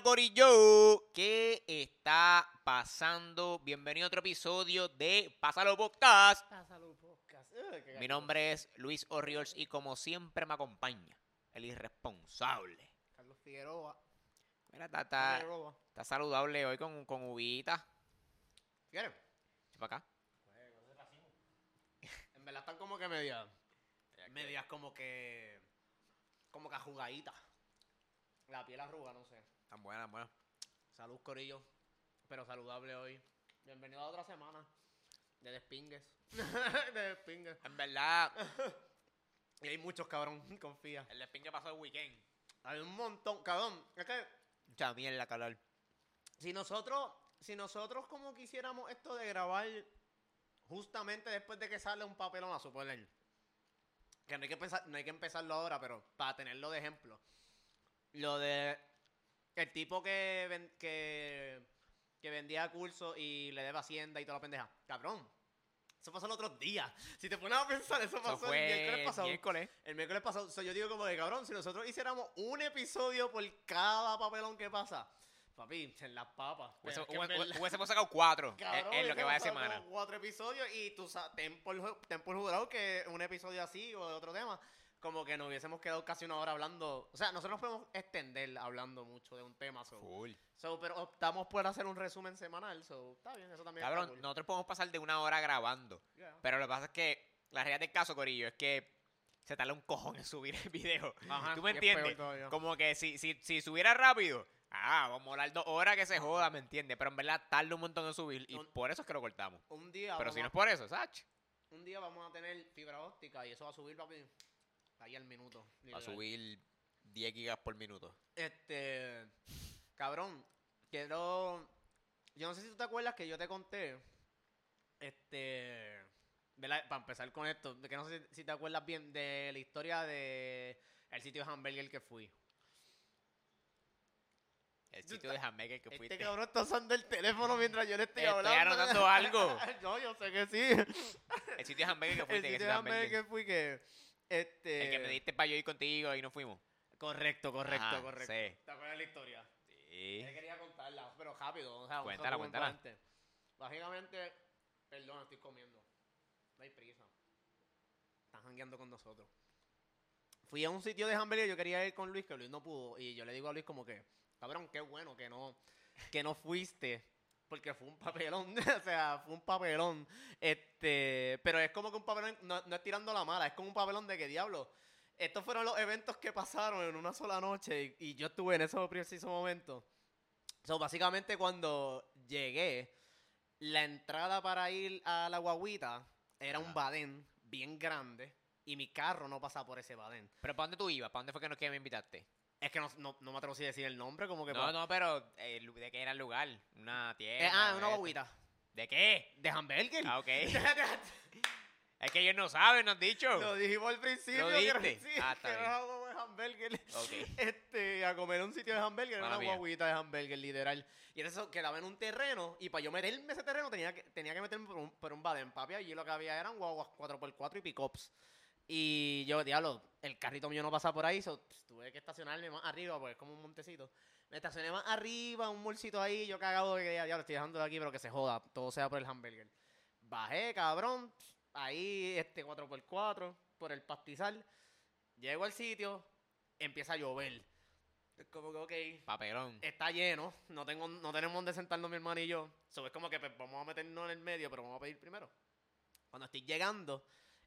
Dímelo, Corillo. ¿Qué está pasando? Bienvenido a otro episodio de Pásalo Podcast. Pásalo podcast. Mi nombre es Luis Orriols y como siempre me acompaña el irresponsable. Carlos Figueroa. Mira, está, está- Figueroa. está saludable hoy con, con uvita. ¿Quieres? Para acá. En verdad están como que medias. Medias como que. Como que jugaditas. La piel arruga, no sé. Tan buena, tan buena. Salud, Corillo. Pero saludable hoy. Bienvenido a otra semana. De despingues. de despingues. En verdad, Y hay muchos, cabrón. Confía. el despingue pasó el weekend. Hay un montón. Cabrón, es que Mucha mierda, calor. si nosotros, si nosotros como quisiéramos esto de grabar justamente después de que sale un papelón a suponer que no hay que pensar, no hay que empezarlo ahora, pero para tenerlo de ejemplo. Lo de el tipo que ven- que, que vendía cursos y le debe hacienda y toda la pendeja. Cabrón. Eso pasó el otro día. Si te pones a pensar, eso Eso pasó el miércoles pasado. miércoles. El miércoles pasado, so, yo digo como de cabrón, si nosotros hiciéramos un episodio por cada papelón que pasa, papi, en las papas. Hubiese- Hubiésemos sacado cuatro en- cabrón, en, lo que va de semana. Cuatro episodios y tú sabes, ten por, ten por jurado que un episodio así o de otro tema, como que nos hubiésemos quedado casi una hora hablando. O sea, nosotros nos podemos extender hablando mucho de un tema, so, Full. so, pero optamos por hacer un resumen semanal, so, está bien, eso también está Cabrón, cool. nosotros podemos pasar de una hora grabando. Yeah. Pero lo que pasa es que la realidad del caso, Corillo, es que se tarda un cojón en subir el video. Ajá, ¿Tú me entiendes? Como que si, si, si subiera rápido, ah, vamos a hablar dos horas que se joda, ¿me entiendes? Pero en verdad tarda un montón en subir y Un- por eso es que lo cortamos. Un día Pero si no es por eso, ¿sabes? un día vamos a tener fibra óptica y eso va a subir, papi, ahí al minuto. Va a subir 10 gigas por minuto. Este, cabrón, quiero, yo no sé si tú te acuerdas que yo te conté, este, para empezar con esto, de que no sé si, te acuerdas bien de la historia de el sitio de hamburger que fui. El sitio de hamburger que Este fuiste. cabrón está usando el teléfono mientras yo le estoy Estoy hablando. anotando algo. no, yo sé que sí. El sitio de hamburger que el fuiste. que sitio de hamburger. que fui que, este, El que me diste para yo ir contigo y no fuimos. correcto, correcto, Ajá, correcto. sí. ¿Te acuerdas la historia? Sí. Él quería contarla, pero rápido. O sea, Cuéntala, cuéntala. Básicamente, perdón, estoy comiendo. No hay prisa. Están jangueando con nosotros. Fui a un sitio de hamburguesa, yo quería ir con Luis, que Luis no pudo. Y yo le digo a Luis como que, cabrón, qué bueno que no, que no fuiste. Porque fue un papelón, o sea, fue un papelón. Este, pero es como que un papelón, no, no es tirando la mala, es como un papelón de que diablo. Estos fueron los eventos que pasaron en una sola noche y, y yo estuve en ese preciso momento. So, básicamente cuando llegué, la entrada para ir a la guaguita era un badén bien grande y mi carro no pasa por ese badén. Pero ¿para dónde tú ibas? ¿Para dónde fue que, nos, que me invitaste? Es que no, no, no me atrevo a decir el nombre, como que... No, pa- no, pero eh, ¿de qué era el lugar? Una tienda. Eh, ah, una guaguita. ¿De qué? ¿De hamburger? Ah, ok. es que ellos no saben, nos han dicho. Lo dijimos al principio. ¿Lo que sí, Ah, está que de hamburger. Ok. Este, a comer un sitio de hamburger, era una mía. guaguita de hamburger, literal. Y eso quedaba en un terreno, y para yo meterme ese terreno tenía que, tenía que meterme por un, por un badén, papi. Allí lo que había eran guaguas 4x4 y pick-ups. Y yo, diablo, el carrito mío no pasa por ahí, so, pues, tuve que estacionarme más arriba, porque es como un montecito. Me estacioné más arriba, un bolsito ahí, yo cagado de que ya, diablo, estoy dejando de aquí, pero que se joda, todo sea por el hamburger. Bajé, cabrón, ahí, este 4x4, por el pastizal. Llego al sitio, empieza a llover. Es como que, ok, Papelón. está lleno, no tengo, no tenemos donde sentarnos mi hermano y yo. So, es como que pues, vamos a meternos en el medio, pero vamos a pedir primero. Cuando estoy llegando,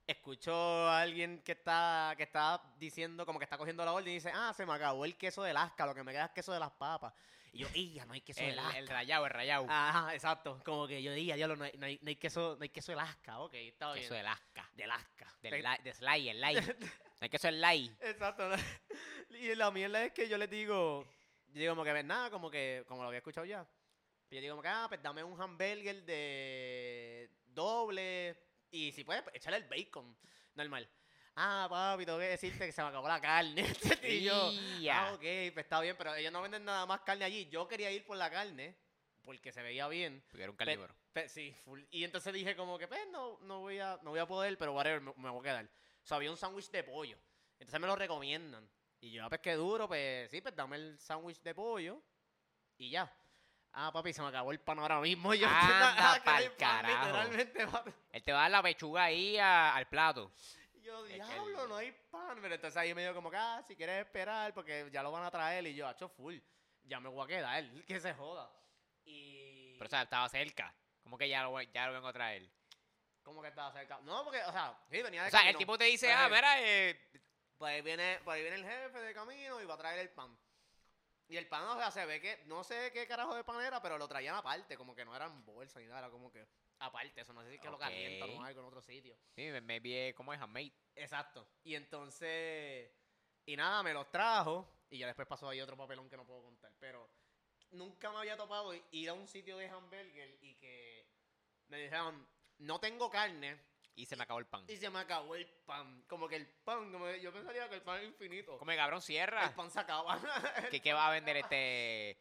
escucho a alguien que está, que está diciendo, como que está cogiendo la orden y dice, ah, se me acabó el queso de Lasca, lo que me queda es queso de las papas. Y yo, ¡y ya no hay queso de El, Lasca! el rayado, el rayado. Ajá, exacto. Como que yo diga, diablo, no hay, no hay, no hay queso, no hay queso de Alaska, ok, está bien. Queso de Alaska. de Alaska. Del li- de Sly, el Lai. No hay queso el Lai. Exacto. Y la mierda es que yo les digo, yo digo como que ves nada, como que, como lo había escuchado ya. Y yo digo como que, ah, pues dame un hamburger de doble y si puedes, pues, échale el bacon, normal. Ah, papi, tengo que decirte que se me acabó la carne. y yo, ah, ok, pues está bien, pero ellos no venden nada más carne allí. Yo quería ir por la carne porque se veía bien. Porque era un Pe- carnívoro. pe- sí, full. Y entonces dije como que, pues, no, no, voy, a, no voy a poder, pero whatever, me, me voy a quedar. O sea, había un sándwich de pollo. Entonces me lo recomiendan. Y yo, ah, pues, qué duro, pues, sí, pues, dame el sándwich de pollo. Y ya. Ah, papi, se me acabó el pan ahora mismo. Yo Anda que pa'l pan, carajo. Literalmente, papi. Él te va a dar la pechuga ahí a- al plato. Y Yo, diablo, el- no hay pan. Pero entonces ahí me dio como que, ah, si quieres esperar, porque ya lo van a traer. Y yo, hacho full. Ya me voy a quedar, que se joda. Y. Pero, o sea, estaba cerca. Como que ya lo, ya lo vengo a traer. ¿Cómo que estaba cerca? No, porque, o sea, sí, venía de O sea, el tipo te dice, Pues, ah, mira, eh, Por ahí, viene, por ahí viene el jefe de camino y va a traer el pan. Y el pan, o sea, se ve que, no sé qué carajo de pan era, pero lo traían aparte, como que no eran bolsa ni nada, era como que aparte, eso no sé si es que lo calientan o algo en otro sitio. sí, me vi como es handmade. Exacto. Y entonces, y nada, me los trajo y ya después pasó ahí otro papelón que no puedo contar, pero nunca me había topado ir a un sitio de hamburger y que me dijeron, no tengo carne Y se me acabó el pan. y se me acabó el pan. Como que el pan, como que yo pensaría que el pan es infinito. Come cabrón, cierra. El pan se acaba. ¿Qué, qué va a vender este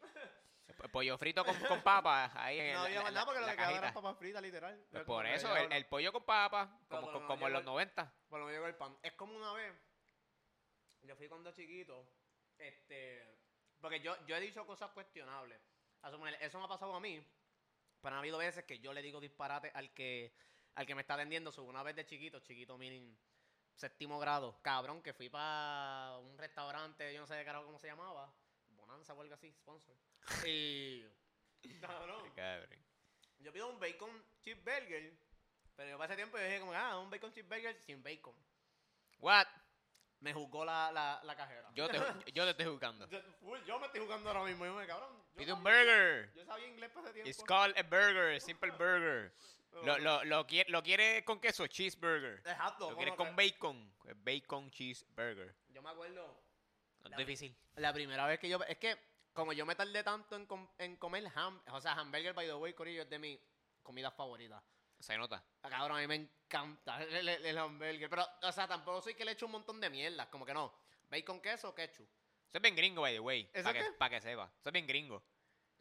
pollo frito con, con papas ahí en no había más nada porque lo que quedaba cajita? eran papas fritas, literal. Pues por eso, el, pollo con papas, como, como en los el- 90. Por lo menos llegó el pan. Es como una vez. Yo fui cuando chiquito. Este. Porque yo, yo he dicho cosas cuestionables. Eso me ha pasado a mí. Pero ha habido veces que yo le digo disparate al que al que me está atendiendo. So, una vez de chiquito, chiquito, miren, séptimo grado. Cabrón, que fui para un restaurante, yo no sé de carajo cómo se llamaba. Bonanza o algo así, sponsor. Y. Cabrón. Yo pido un bacon cheeseburger. Pero yo ese tiempo yo dije como, ah, un bacon cheeseburger sin bacon. What? Me juzgó la, la, la cajera. Yo te, yo te estoy jugando. Yo, me estoy jugando ahora mismo. Yo me cabrón. Yo Pide un sabía- burger. Yo sabía inglés para ese tiempo. It's called a burger, simple burger. Pero- Lo, lo, lo, quiere, lo quiere con queso, cheeseburger. Exacto. Lo quiere con bacon, bacon cheeseburger. Yo me acuerdo No La- es difícil. la primera vez que yo. Es que, como yo me tardé tanto en, com- en comer ham. O sea, hamburger, by the way, Corillo, es de mi comida favorita. Se nota. Ah, Cabrón, a mí me encanta el, el- el hamburger. Pero, o sea, tampoco soy que le echo un montón de mierda. Como que no. Bacon, queso ketchup. Eso es bien gringo, by the way. ¿Eso Para que, pa' que sepa. Eso es bien gringo.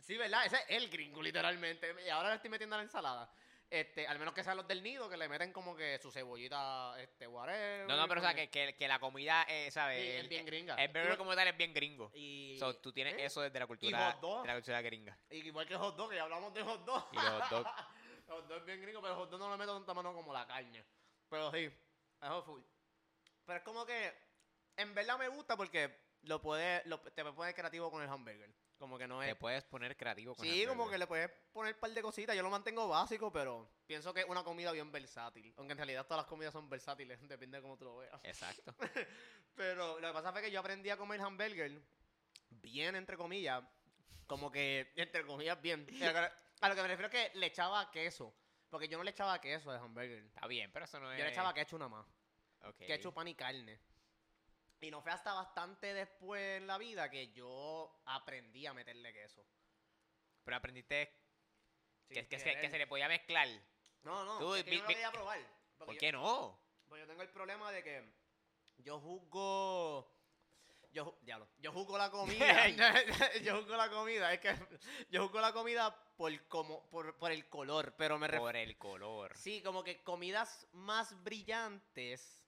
Sí, ¿verdad? Ese es el gringo, literalmente. Y ahora le estoy metiendo a la ensalada. Este, al menos que sean los del nido, que le meten como que su cebollita, este, whatever. No, no, pero o sea, que, que, que la comida, eh, ¿sabes? Sí, es bien gringa. el burger como tal es bien gringo. Y, So, tú tienes ¿eh? eso desde la cultura, hot de la cultura gringa. y igual que hot dog, que ya hablamos de hot dog. Y los hot dog. hot dog es bien gringo, pero hot dog no le meto tanta mano como la carne. Pero sí, es full. Pero es como que, en verdad me gusta porque lo puede, lo, te puedes creativo con el hamburger. Como que no es... Te puedes poner creativo con Sí, como que le puedes poner un par de cositas. Yo lo mantengo básico, pero pienso que es una comida bien versátil. Aunque en realidad todas las comidas son versátiles, depende de cómo tú lo veas. Exacto. Pero lo que pasa fue que yo aprendí a comer hamburger bien, entre comillas. Como que, entre comillas, bien. A lo que me refiero es que le echaba queso. Porque yo no le echaba queso al hamburger. Está bien, pero eso no es... Yo le echaba ketchup nada más. Ok. Ketchup, pan y carne. Y no fue hasta bastante después en la vida que yo aprendí a meterle queso. Pero aprendiste que, se, querer. que se le podía mezclar. No, no, Tú, es que vi- yo no lo quería probar. porque ¿Por yo- qué no? Pues yo tengo el problema de que yo juzgo. Yo, diablo, yo juzgo la comida. yo juzgo la comida. Es que yo juzgo la comida por, como, por, por el color. Pero me refiero. Por el color. Sí, como que comidas más brillantes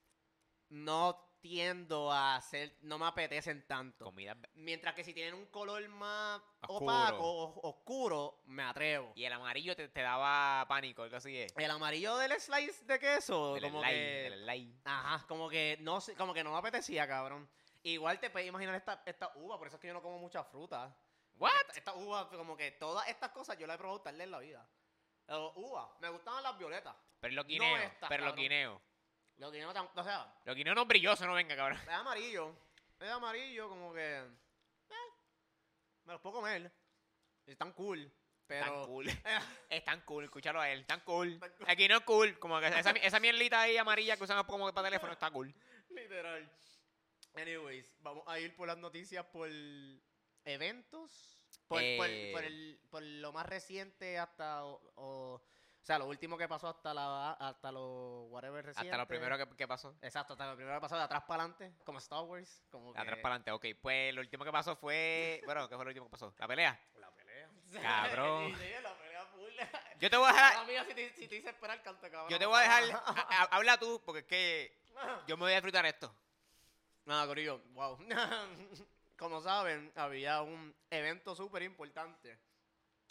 no tiendo a hacer. No me apetecen tanto. Comida... Mientras que si tienen un color más Oscuro. opaco o oscuro, me atrevo. Y el amarillo te, te daba pánico, algo así es. El amarillo del slice de queso, El como slime, que. el slime. Ajá, como que no sé- como que no me apetecía, cabrón. Igual te puedes imaginar esta, esta uva, por eso es que yo no como mucha fruta. What? Esta, esta uva, como que todas estas cosas yo las he probado tarde en la vida. Pero uva, me gustaban las violetas. Pero los guineos, estas, pero los cabrón. guineos. Lo que no tan, o sea, Los guineos no brillosos, no venga, cabrón. es amarillo. Es amarillo, como que. eh, me los puedo comer. Están cool. Pero. Tan cool. Eh, Es tan cool, escúchalo a él, tan cool. Tan cool. El guineo es cool, como que esa, esa mielita ahí amarilla que usamos como para teléfono está cool. Literal. Anyways, vamos a ir por las noticias por eventos. Por, por- Eh. por el, por lo más reciente hasta. O, o, o sea, lo último que pasó hasta la hasta lo whatever reciente. Hasta lo primero que, que pasó. Exacto, hasta lo primero que pasó de atrás para adelante, como Star Wars. Como De atrás que- para adelante, ok. Pues lo último que pasó fue. Bueno, ¿qué fue lo último que pasó? La pelea. La pelea. Cabrón. La pelea full. Yo te voy a dejar. Ahora mira, si te, si te hice esperar, canto, cabrón. Yo te voy a dejar. a- a- habla tú, porque es que yo me voy a disfrutar esto. Nada, Corillo, wow. como saben, había un evento súper importante.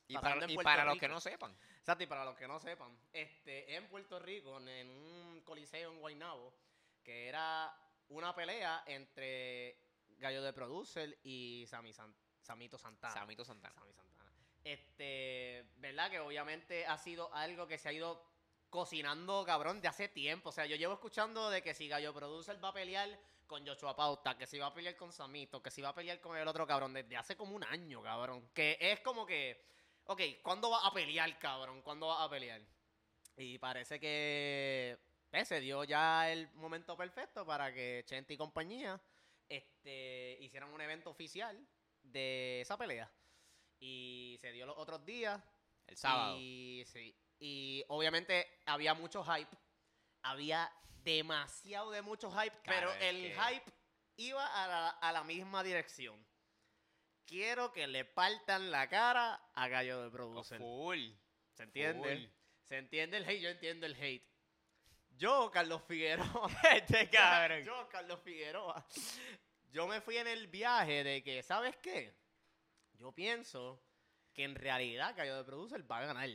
Y para, y los que no sepan. Exacto, y para los que no sepan, este, en Puerto Rico, en, en un coliseo en Guaynabo, que era una pelea entre Gallo de Producer y Sammy San- Samito Santana. Samito Santana. Sammy Santana. Este, ¿verdad? Que obviamente ha sido algo que se ha ido cocinando, cabrón, de hace tiempo. O sea, yo llevo escuchando de que si Gallo Producer va a pelear con Joshua Pauta, que si va a pelear con Samito, que si va a pelear con el otro cabrón, desde hace como un año, cabrón. Que es como que, ok, ¿cuándo va a pelear, cabrón? ¿Cuándo va a pelear? Y parece que se dio ya el momento perfecto para que Chente y compañía este, hicieran un evento oficial de esa pelea. Y se dio los otros días. El sábado. Y, sí, y obviamente había mucho hype. Había demasiado de mucho hype, pero el que- hype iba a la, a la misma dirección. Quiero que le partan la cara a Gallo de Oh, Producer. full. ¿Se entiende? full. Se entiende el hate, yo entiendo el hate. Yo, Carlos Figueroa. este cabrón. yo, Carlos Figueroa. Yo me fui en el viaje de que, ¿sabes qué? Yo pienso que en realidad Gallo de Producer va a ganar.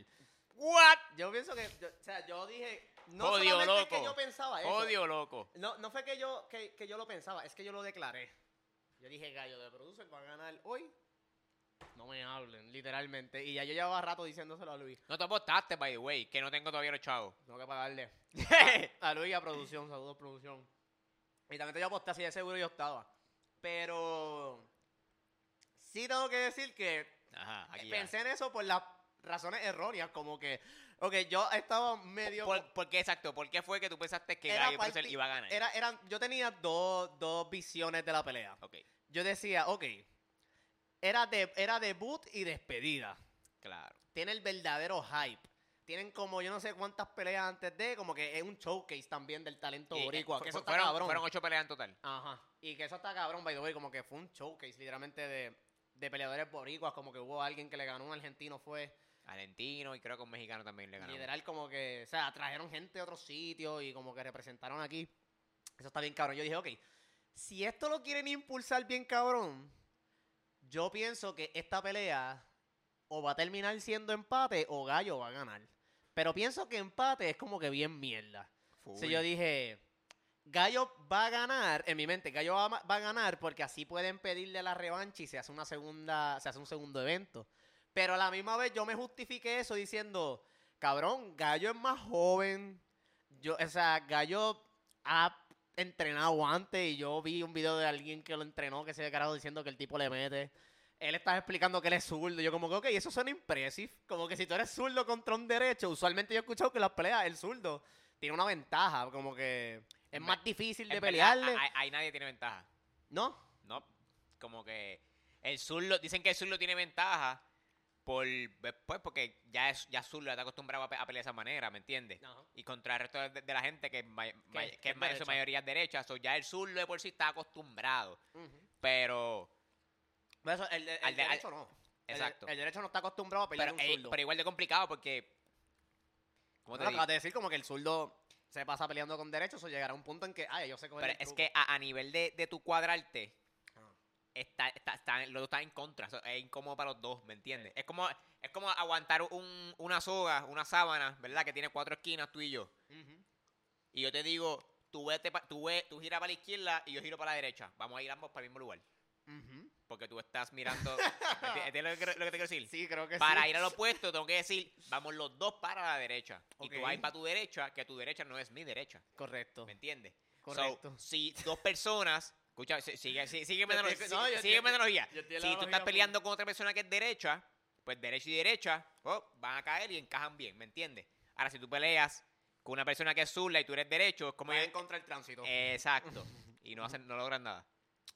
What? Yo pienso que, yo- o sea, yo dije, no Odio, solamente es que loco. yo pensaba eso. Odio, loco. No, no fue que yo, que, que yo lo pensaba, es que yo lo declaré. Yo dije, Gallo de Producer va a ganar hoy. No me hablen, literalmente. Y ya yo llevaba rato diciéndoselo a Luis. No te apostaste, by the way, que no tengo todavía los chavos. Tengo que pagarle. a Luis y a producción, saludos producción. Y también te yo aposté, así de seguro yo estaba. Pero sí tengo que decir que Ajá, ya. pensé en eso por las razones erróneas, como que, ok, yo estaba medio... ¿Por, por qué exacto? ¿Por qué fue que tú pensaste que Gallo parti- iba a ganar? Era, eran, yo tenía dos, dos visiones de la pelea. Ok, Yo decía, ok, era, de, era debut y despedida. claro. Tiene el verdadero hype. Tienen como yo no sé cuántas peleas antes de, como que es un showcase también del talento Y, eh, boricua. que eso está fueron, cabrón. fueron ocho peleas en total. Ajá. Y que eso está cabrón, by the way, como que fue un showcase literalmente de, de peleadores boricuas, como que hubo alguien que le ganó un argentino, fue Argentino y creo que un mexicano también le ganó. literal como que, o sea, trajeron gente de otros sitios y como que representaron aquí. Eso está bien cabrón. Yo dije, ok, si esto lo quieren impulsar bien cabrón, yo pienso que esta pelea o va a terminar siendo empate o Gallo va a ganar. Pero pienso que empate es como que bien mierda. Full. Si yo dije, Gallo va a ganar, en mi mente, Gallo va, a- va a ganar porque así pueden pedirle la revancha y se hace una segunda, se hace un segundo evento. Pero a la misma vez yo me justifiqué eso diciendo, cabrón, Gallo es más joven. Yo, o sea, Gallo ha entrenado antes y yo vi un video de alguien que lo entrenó que se ve carajo diciendo que el tipo le mete. Él estaba explicando que él es zurdo. Yo como que, ok, eso suena impressive. Como que si tú eres zurdo contra un derecho, usualmente yo he escuchado que las peleas el zurdo tiene una ventaja. Como que es más difícil de pelearle. ahí- ahí nadie tiene ventaja. ¿No? No, como que el zurdo, dicen que el zurdo tiene ventaja por, pues porque ya es ya zurdo, está acostumbrado a, pe- a pelear de esa manera, ¿me entiendes? Y contra el resto de, de la gente que, Que- es su mayoría es derecha, so ya el zurdo de por sí está acostumbrado, pero Pero eso, el, el Al de- al- derecho no. Exacto. El, derecho no está acostumbrado a pelear pero, un zurdo. pero igual de complicado porque ¿cómo te digo? acabas de decir como que el zurdo se pasa peleando con derechos o llegará a un punto en que, ay, yo sé coger Pero el es truco. que a, a nivel de, de tu cuadrarte. Está, está, está- los dos están en contra. es incómodo para los dos, ¿me entiendes? Es como, es como aguantar un- una soga, una sábana, ¿verdad? Que tiene cuatro esquinas, tú y yo. Y yo te digo, tú, vete pa- tú, ve- tú giras para la izquierda y yo giro para la derecha. Vamos a ir ambos para el mismo lugar. Porque tú estás mirando. ¿me enti- ¿Entiendes lo que, lo que te quiero decir? Sí, creo que Para sí. ir al opuesto, tengo que decir, vamos los dos para la derecha. Y tú vas para tu derecha, que tu derecha no es mi derecha. Correcto. ¿Me entiendes? Correcto. So, si dos personas. Escucha, si- sigue, sigue, sigue- no, yo sígueme estoy- la analogía. Si tú estás full. peleando con otra persona que es derecha, pues derecha y derecha, oh, van a caer y encajan bien, ¿me entiendes? Ahora, si tú peleas con una persona que es zurda y tú eres derecho, es como en contra el tránsito. Exacto. Y no hacen, no logran nada.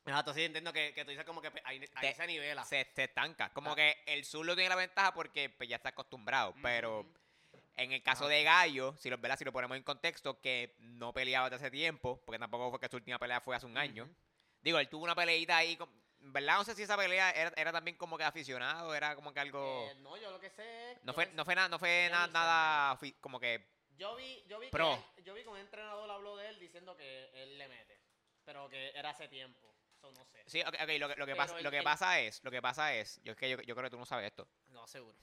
Exacto, sí, entiendo que, que tú dices como que ahí, ahí Te- se nivela. Se, se estanca. Como Ah. que el zurdo tiene la ventaja porque pues, ya está acostumbrado. Pero en el caso Ajá. de Gallo, si lo, ¿verdad? si lo ponemos en contexto, que no peleaba desde hace tiempo, porque tampoco fue que su última pelea fue hace un año. Digo, él tuvo una peleita ahí, con- ¿verdad? No sé si esa pelea era, era también como que aficionado, era como que algo... Eh, no, yo lo que sé. no, fue, no fue nada, no fue yo nada, sé, como que... Yo vi, yo vi Pro. que él- yo vi que un entrenador habló de él diciendo que él le mete, pero que era hace tiempo. so no sé. Sí, ok, ok, lo, que- lo que, pasa, lo que pasa es, lo que pasa es, yo, es que yo, yo creo que tú no sabes esto. No, seguro.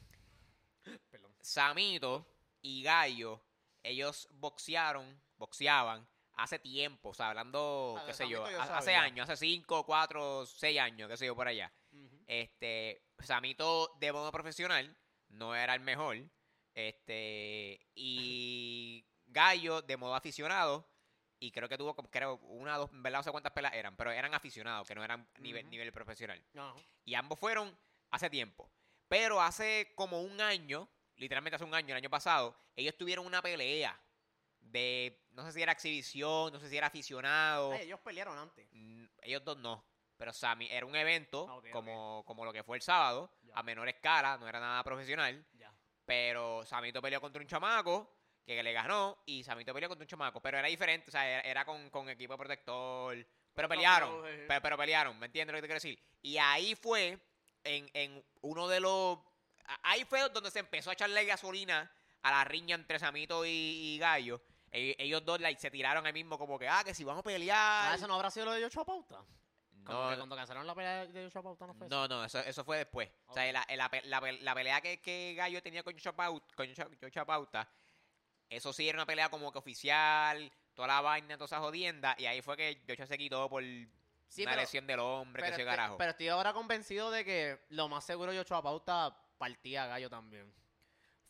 Perdón. Samito y Gallo, ellos boxearon, boxeaban hace tiempo, o sea, hablando, Ah, qué sé yo, hace años, hace 5, 4, 6 años, qué sé yo, por allá. Este, Samito de modo profesional no era el mejor. Este, y Gallo de modo aficionado. Y creo que tuvo, como, creo, una, dos, en verdad no sé cuántas pelas eran, pero eran aficionados, que no eran nivel, nivel profesional. Y ambos fueron hace tiempo. Pero hace como un año, literalmente hace un año, el año pasado, ellos tuvieron una pelea de, no sé si era exhibición, no sé si era aficionado. Ay, ellos pelearon antes. Mm, Ellos dos no. Pero Sammy era un evento Ah, como, como lo que fue el sábado, Ya. a menor escala, no era nada profesional. Ya. Pero Samito peleó contra un chamaco que le ganó y Samito peleó contra un chamaco. Pero era diferente, o sea, era, era con, con equipo protector. Pero No, pelearon, pero, pero, pero pelearon, ¿me entiendes lo que te quiero decir? Y ahí fue, en, en uno de los... Ahí fue donde se empezó a echarle gasolina a la riña entre Samito y, y Gallo. Ellos dos like, se tiraron ahí mismo como que, ah, que si vamos a pelear... Ah, ¿eso no habrá sido lo de Yocho Pauta? Como No, que cuando cancelaron la pelea de Yocho Pauta no fue eso. No, no, eso, eso fue después. O sea, la, la la la pelea que, que Gallo tenía con Yocho Pauta, con Yocho- Pauta, eso sí era una pelea como que oficial, toda la vaina, toda esa jodienda, y ahí fue que Yocho se quitó por Sí, una pero- lesión del hombre, que pero, se estoy, carajo. pero estoy ahora convencido de que lo más seguro Yocho Pauta partía a Gallo también.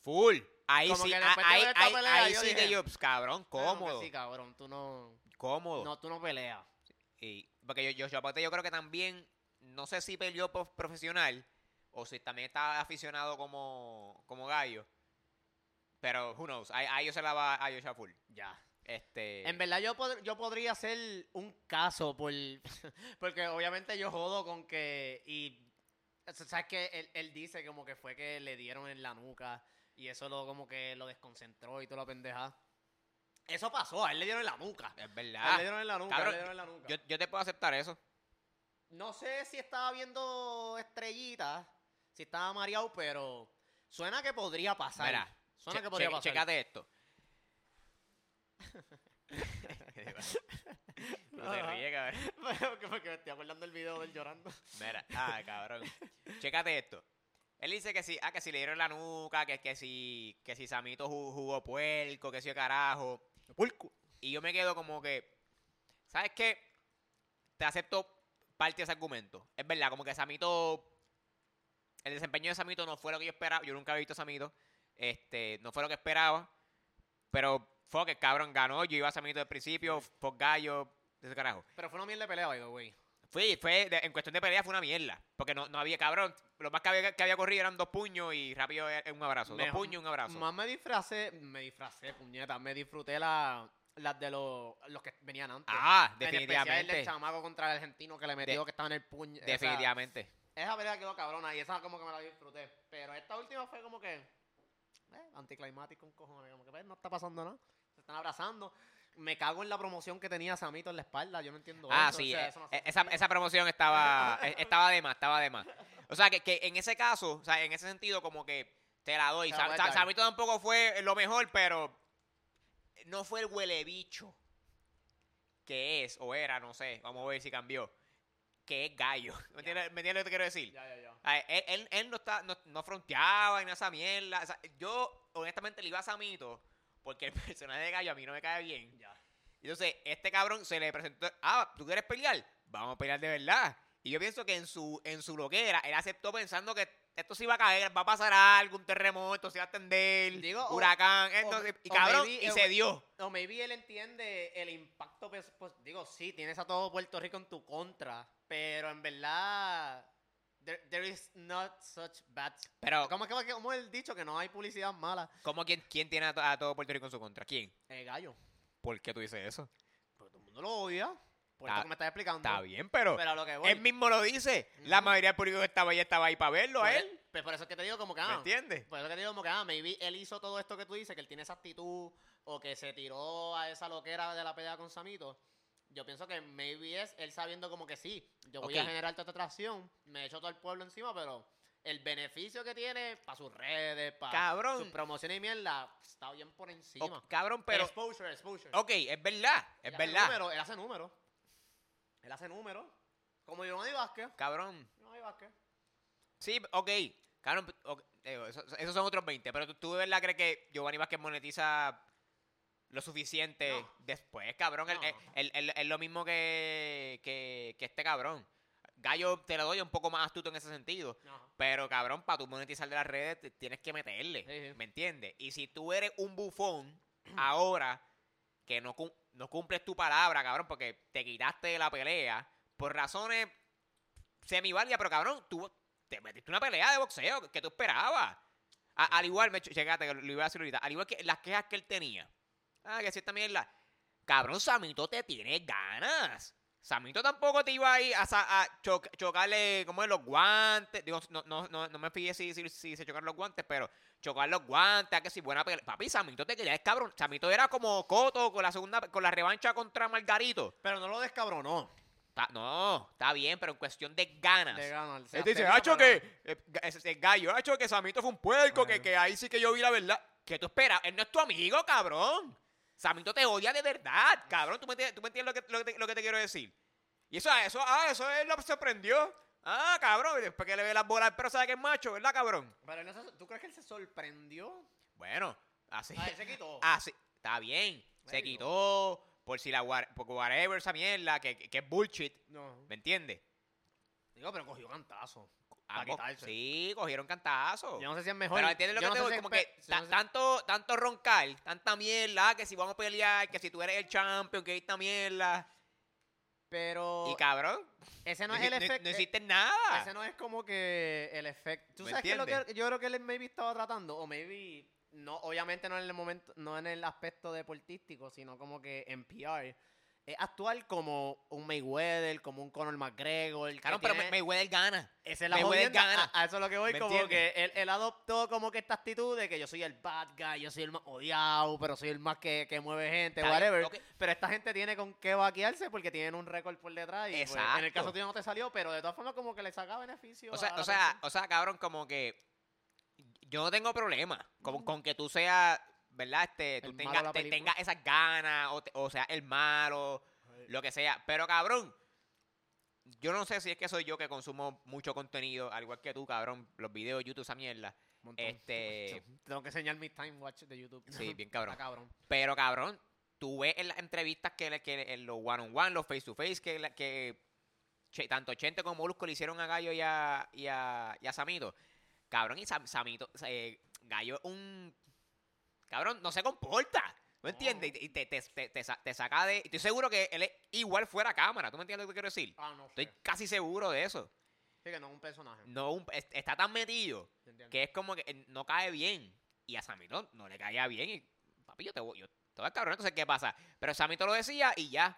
Full. Ahí Como sí, que ah, después de ahí, ver esta ahí- pelea, ahí yo sí dije, que yo, pues, cabrón, cómodo, Sí, cabrón, tú no, cómodo. no, tú no peleas. Y, porque yo, Yocho Pauta yo creo que también, no sé si peleó prof- profesional, o si también está aficionado como, como Gallo, pero who knows, ahí, ahí yo se la va a Yocho full. Ya. Este... En verdad yo, pod- yo podría hacer un caso por porque obviamente yo jodo con que y o sabes que él, él dice como que fue que le dieron en la nuca y eso lo como que lo desconcentró y toda la pendeja. Eso pasó, a él le dieron en la nuca. Es A él verdad. le dieron en la nuca, a él Cabrón, le dieron en la nuca. Yo, yo te puedo aceptar eso. No sé si estaba viendo estrellitas, si estaba mareado, pero suena que podría pasar. Mira, suena che- que podría che- pasar. Chécate esto. no se Ajá. ríe, cabrón. porque, porque me estoy acordando del video del llorando. Mira, ah, cabrón. Chécate esto. Él dice que si, ah, que si le dieron la nuca, que, que si, que si Samito ju- jugó puerco, que si carajo. Pulco. Y yo me quedo como que, ¿sabes qué? Te acepto parte de ese argumento. Es verdad, como que Samito, el desempeño de Samito no fue lo que yo esperaba. Yo nunca había visto a Samito. Este, no fue lo que esperaba. Pero fue que cabrón ganó. Yo iba a Samito desde el principio, por gallo, de ese carajo. Pero fue una mierda de pelea, way. Fue, fue de- en cuestión de pelea fue una mierda. Porque no, no había, cabrón, lo más que había, que había corrido eran dos puños y rápido eh, un abrazo. Dos puños y un abrazo. Más me disfracé, me disfracé, puñeta, me disfruté la, las de los, los que venían antes. Ah, En especial el definitivamente. chamaco contra el argentino que le metió que estaba en el puño. Esa- Definitivamente. Esa, pelea quedó cabrona y esa como que me la disfruté. Pero esta última fue como que, eh, anticlimático un cojones. Como que, pues, no está pasando nada. Se están abrazando. Me cago en la promoción que tenía Samito en la espalda. Yo no entiendo Ah, eso. sí, o sea, eh, eso no hace eh, esa, esa promoción estaba, eh, estaba de más, estaba de más. O sea, que, que en ese caso, o sea, en ese sentido, como que te la doy. Samito tampoco fue lo mejor, pero no fue el huele bicho que es, o era, no sé, vamos a ver si cambió, que es gallo. ¿Me entiendes, ¿me entiendes lo que te quiero decir? Ah, Él, él, él no, está, no, no fronteaba en esa mierda. O sea, yo, honestamente, le iba a Samito porque el personaje de Gallo a mí no me cae bien. Ya. Entonces, este cabrón se le presentó, ah, ¿tú quieres pelear? Vamos a pelear de verdad. Y yo pienso que en su, en su loquera, él aceptó pensando que esto se iba a caer, va a pasar algo, un terremoto, se va a extender, Digo, huracán, o- entonces, y o cabrón, maybe- y o- se dio. O maybe él entiende el impacto, pues, pues, digo, sí, tienes a todo Puerto Rico en tu contra, pero en verdad, there, there is not such bad... Pero, ¿Cómo es que como el dicho que no hay publicidad mala? ¿cómo quién, quién tiene a, to- a todo Puerto Rico en su contra? ¿Quién? Eh, gallo, ¿Por qué tú dices eso? porque todo el mundo lo odia, por eso que me estás explicando. Está bien, pero, Pero lo que voy, él mismo lo dice. La mayoría del público que estaba ahí estaba ahí para verlo a él. pues por eso es que te digo como que, ¿Me ah, entiendes? por eso que te digo como que, ah, maybe él hizo todo esto que tú dices, que él tiene esa actitud, o que se tiró a esa loquera de la pelea con Samito. Yo pienso que maybe es él sabiendo como que sí, yo voy a generar toda esta atracción, me echo todo el pueblo encima, pero el beneficio que tiene para sus redes, para sus promociones y mierda, está bien por encima. O- cabrón, pero... exposure, exposure. Ok, es verdad, es Él hace verdad. número, él hace número. Él hace número. Como Giovanni Vázquez. Cabrón. Giovanni Vázquez. Sí, ok. Cabrón, ok, digo, eso- esos son otros 20. Pero tú, tú de verdad crees que Giovanni Vázquez monetiza lo suficiente No. después, cabrón. No. Es el, el- es lo mismo que, que, que este cabrón. Gallo te lo doy un poco más astuto en ese sentido. Pero, cabrón, para tú monetizar de las redes te- tienes que meterle. Sí, sí. ¿Me entiendes? Y si tú eres un bufón ahora que no, no cumples tu palabra, cabrón, porque te quitaste de la pelea por razones semiválidas, pero, cabrón, tú te metiste una pelea de boxeo que tú esperabas. A- al igual, me que lo iba a decir ahorita, al igual que las quejas que él tenía. Ah, que si esta mierda. Cabrón, Samito te tiene ganas. Samito tampoco te iba a ir a, a cho- chocarle, como es, los guantes. Digo, no, no, no, no me fijé si, si, si se chocaron los guantes, pero chocar los guantes, a que si buena pelea. Papi, Samito te quería, cabrón. Samito era como Coto con la segunda, con la revancha contra Margarito. Pero no lo descabronó. No, está bien, pero en cuestión de ganas. De ganar. Se Él dice, hacho que ga- ese- ese gallo, hacho que Samito fue un puerco, que, que ahí sí que yo vi la verdad. ¿Qué tú esperas? Él no es tu amigo, cabrón. Samito te odia de verdad, cabrón. ¿Tú me entiendes, tú me entiendes lo, que, lo, que te, lo que te quiero decir? Y eso, eso, ah, eso él lo sorprendió. Ah, cabrón, y después que le ve las bolas, pero sabe que es macho, ¿verdad, cabrón? Pero no se- ¿tú crees que él se sorprendió? Bueno, así. Ah, él se quitó. Así, está bien. Se quitó por si la por whatever esa mierda, que, que, que es bullshit. No. ¿Me entiendes? Digo, pero cogió cantazo. Quitarse. sí, cogieron cantazos. Yo no sé si es mejor. Pero entiendes lo yo que no te si es como que si no tanto, tanto roncar, tanta mierda, que si vamos a pelear, que si tú eres el champion, que esta mierda. Pero Y cabrón, ese no es el efecto. no hiciste nada. Ese no es como que el efecto. ¿Tú ¿Me sabes qué es lo que yo creo que él maybe estaba tratando? O maybe. No, obviamente no en el momento, no en el aspecto deportístico, sino como que en PR. Es actuar como un Mayweather, como un Conor McGregor. Claro, pero tiene- Mayweather gana. Esa es la Mayweather jodienda, gana. A, a eso es lo que voy, ¿Me como entiendes? que él, él adoptó como que esta actitud de que yo soy el bad guy, yo soy el más odiado, pero soy el más que, que mueve gente, Está bien, whatever. Pero esta gente tiene con qué vaquearse porque tienen un récord por detrás. Y pues, en el Exacto. caso tuyo no te salió, pero de todas formas como que le saca beneficio. O sea, a o sea, o sea, cabrón, como que yo no tengo problema con, con que tú seas, ¿verdad? Este, tú de tengas, te- tengas esas ganas, o, te- o sea, el malo, lo que sea. Pero cabrón, yo no sé si es que soy yo que consumo mucho contenido, al igual que tú, cabrón, los videos, YouTube, esa mierda. Montón. Este, Tengo que enseñar mi time watch de YouTube. sí, bien cabrón. Pero cabrón, tú ves en las entrevistas que, que en los one on one, los face to face, que, que Che- tanto Chente como Molusco le hicieron a Gallo y a, y a, y a Samito. Cabrón, y Sam- Samito, eh, Gallo es un. Cabrón, no se comporta. ¿Me No. entiendes? Y te, te, te, te sa- te saca de. Estoy seguro que él es igual fuera cámara. ¿Tú me entiendes lo que quiero decir? Ah, no Estoy casi seguro de eso. Sí, que no es un personaje. No, un- es- está tan metido que es como que eh, no cae bien. Y a Samito no le caía bien. Y, papi, yo te voy, yo te voy a cabronar, entonces, ¿qué pasa? Pero Samito lo decía y ya.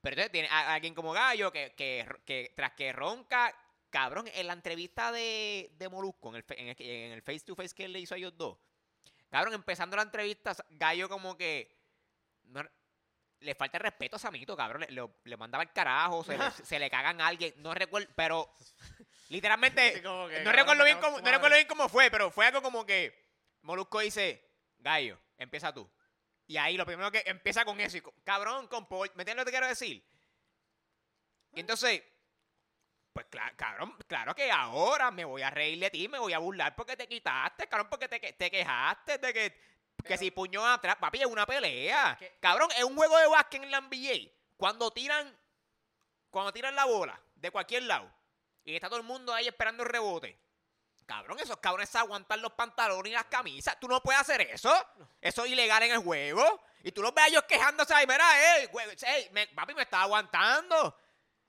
Pero entonces tiene a, a alguien como Gallo que, que, que tras que ronca, cabrón, en la entrevista de, de Molusco, en el, en, el, en el face to face que él le hizo a ellos dos, cabrón, empezando la entrevista, Gallo como que no- le falta el respeto a Samito, cabrón, le, le mandaba el carajo, se le, se le cagan a alguien, no recuerdo, pero literalmente Sí, como que, no cabrón, recuerdo bien cómo, tu no recuerdo madre. bien cómo fue, pero fue algo como que Molusco dice, Gallo, empieza tú. Y ahí lo primero que empieza con eso, y cabrón, con ¿me entiendes lo que te quiero decir? Y entonces, pues cla- cabrón, claro que ahora me voy a reír de ti, me voy a burlar porque te quitaste, cabrón, porque te, que- te quejaste de que, que si puño atrás, papi, es una pelea. Es que- Cabrón, es un juego de básquet en la NBA. Cuando tiran, cuando tiran la bola de cualquier lado y está todo el mundo ahí esperando el rebote. Cabrón, esos cabrones aguantan los pantalones y las camisas. Tú no puedes hacer eso. Eso es ilegal en el juego. Y tú los ves a ellos quejándose ahí, mira, ey, güey, ey, me- papi, me está aguantando.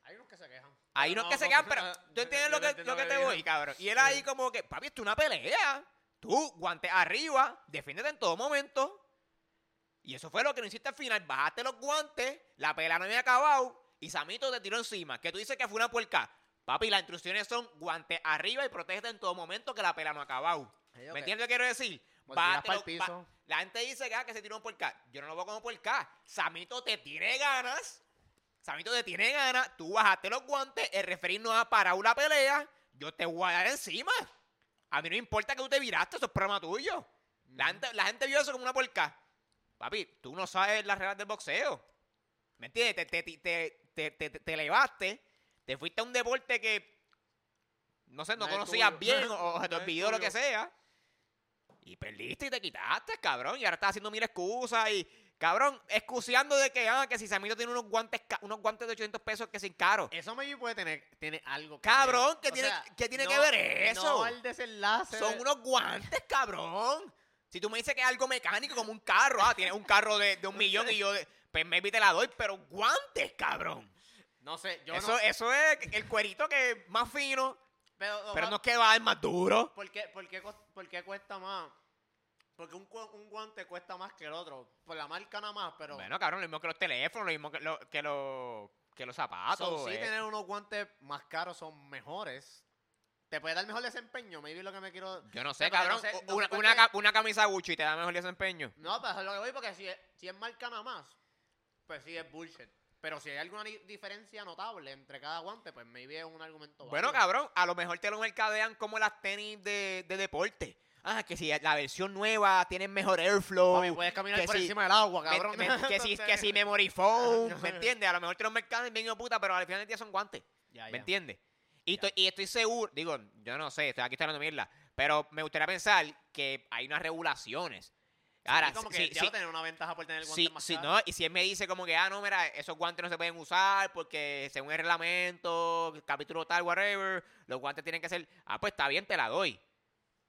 Hay unos que se quejan. Ahí no es que se quedan, pero tú entiendes lo que, lo que te voy, cabrón. Y él ahí como que, papi, esto es una pelea. Tú, guante arriba, defiéndete en todo momento. Y eso fue lo que no hiciste al final. Bajaste los guantes, la pelea no había acabado y Samito te tiró encima. Que tú dices que fue una puerca. Papi, las instrucciones son guante arriba y protégete en todo momento que la pelea no ha acabado. ¿Me entiendes lo que quiero decir? Bájate los- piso. la gente dice que, ah, que se tiró un puerca. Yo no lo veo como puerca. Samito te tiene ganas. Samito te tiene ganas. Tú bajaste los guantes. El referee no ha parado la pelea. Yo te voy a dar encima. A mí no me importa que tú te viraste. Eso es problema tuyo. La, gente, la gente vio eso como una puerca. Papi, tú no sabes las reglas del boxeo. ¿Me entiendes? Te, te, te, te, te, te- te elevaste. Te te fuiste a un deporte que, no sé, no, conocías bien o, o se te No es olvidó lo que sea. Y perdiste y te quitaste, cabrón. Y ahora estás haciendo mil excusas y, cabrón, excuseando de que, ah, que si Samito tiene unos guantes, unos guantes de 800 pesos que sin caro. Eso maybe puede tener tiene algo que Cabrón. ¿qué tiene- sea, qué tiene que ver eso? No el desenlace. Son unos guantes, cabrón. Si tú me dices que es algo mecánico como un carro, ah, tienes un carro de, de un millón y yo, de- pues maybe te la doy, pero guantes, cabrón. No sé, yo Eso, no. eso es el cuerito que es más fino, Pero, pero no es que va a ser más duro. ¿Por qué, por, qué, por qué cuesta más? Porque un, un guante cuesta más que el otro. Por la marca nada más, pero. Bueno, cabrón, lo mismo que los teléfonos, lo mismo que, lo- que, los- que los zapatos. so, sí, eh. tener unos guantes más caros son mejores. Te puede dar mejor desempeño, maybe lo que me quiero. Yo no sé, pero no cabrón. sé- no sé una, una camisa Gucci te da mejor desempeño. No, pero eso es lo que voy, porque si es, si es marca nada más, pues sí es bullshit. Pero si hay alguna di- diferencia notable entre cada guante, pues maybe es un argumento Bueno, válido. cabrón, a lo mejor te lo mercadean como las tenis de, de deporte. Ah, que si la versión nueva tiene mejor airflow. Papi, puedes caminar que por si- encima del agua, cabrón. me- que, si, que si memory foam, ¿me entiendes? A lo mejor te los mercadean bien de puta, pero al final del día son guantes. Ya, ¿Me entiendes? Y, y estoy seguro, digo, yo no sé, estoy aquí hablando mierda, pero me gustaría pensar que hay unas regulaciones. Ahora, Sí, como que ya si- va a tener una ventaja por tener guantes más caros. no, y si él me dice como que, ah, no, mira, esos guantes no se pueden usar porque según el reglamento, capítulo tal, whatever, los guantes tienen que ser, ah, pues está bien, te la doy.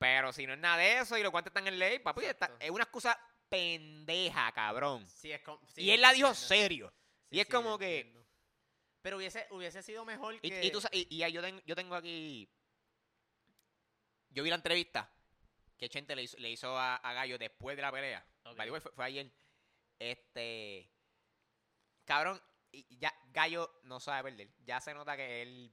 Pero si no es nada de eso y los guantes están en ley, papi, está- es una excusa pendeja, cabrón. Sí, es com- sí, y él la dijo serio. Sí, y es como que... Pero hubiese, hubiese sido mejor Y, que... y tú y- y yo, ten- yo tengo aquí. Yo vi la entrevista que Chente le hizo, le hizo a, a Gallo después de la pelea. Ok. By the way, fue, fue ayer. Este. Cabrón, ya Gallo no sabe perder. Ya se nota que él.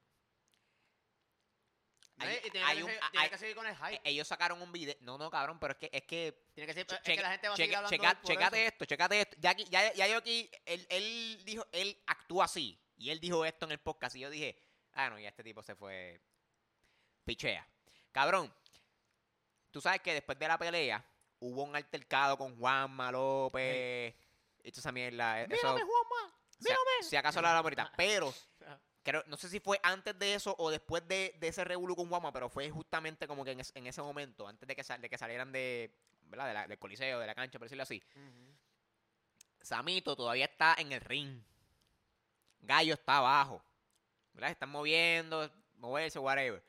Hay- y tiene, hay que, un- seguir- hay- tiene que seguir con el hype. Ellos sacaron un video. No, no, cabrón, pero es que. Es que tiene que che- es que la gente va a seguir hablando checa- Checate eso. esto, checate esto. Ya, ya, ya yo aquí, él, él dijo, él actúa así. Y él dijo esto en el podcast. Y yo dije, ah, no, ya este tipo se fue. Pichea. Cabrón, tú sabes que después de la pelea hubo un altercado con Juanma López. Y toda esa mierda. Eso, ¡Mírame, Juanma! si, ¡Mírame! si acaso lo hablamos ahorita. Pero, creo, no sé si fue antes de eso o después de, de ese revolú con Juanma, pero fue justamente como que en, es- en ese momento, antes de que, sal- de que salieran de, ¿verdad? De la- del coliseo, de la cancha, por decirlo así. Samito todavía está en el ring. Gallo está abajo. ¿Verdad? Están moviendo, moverse, whatever.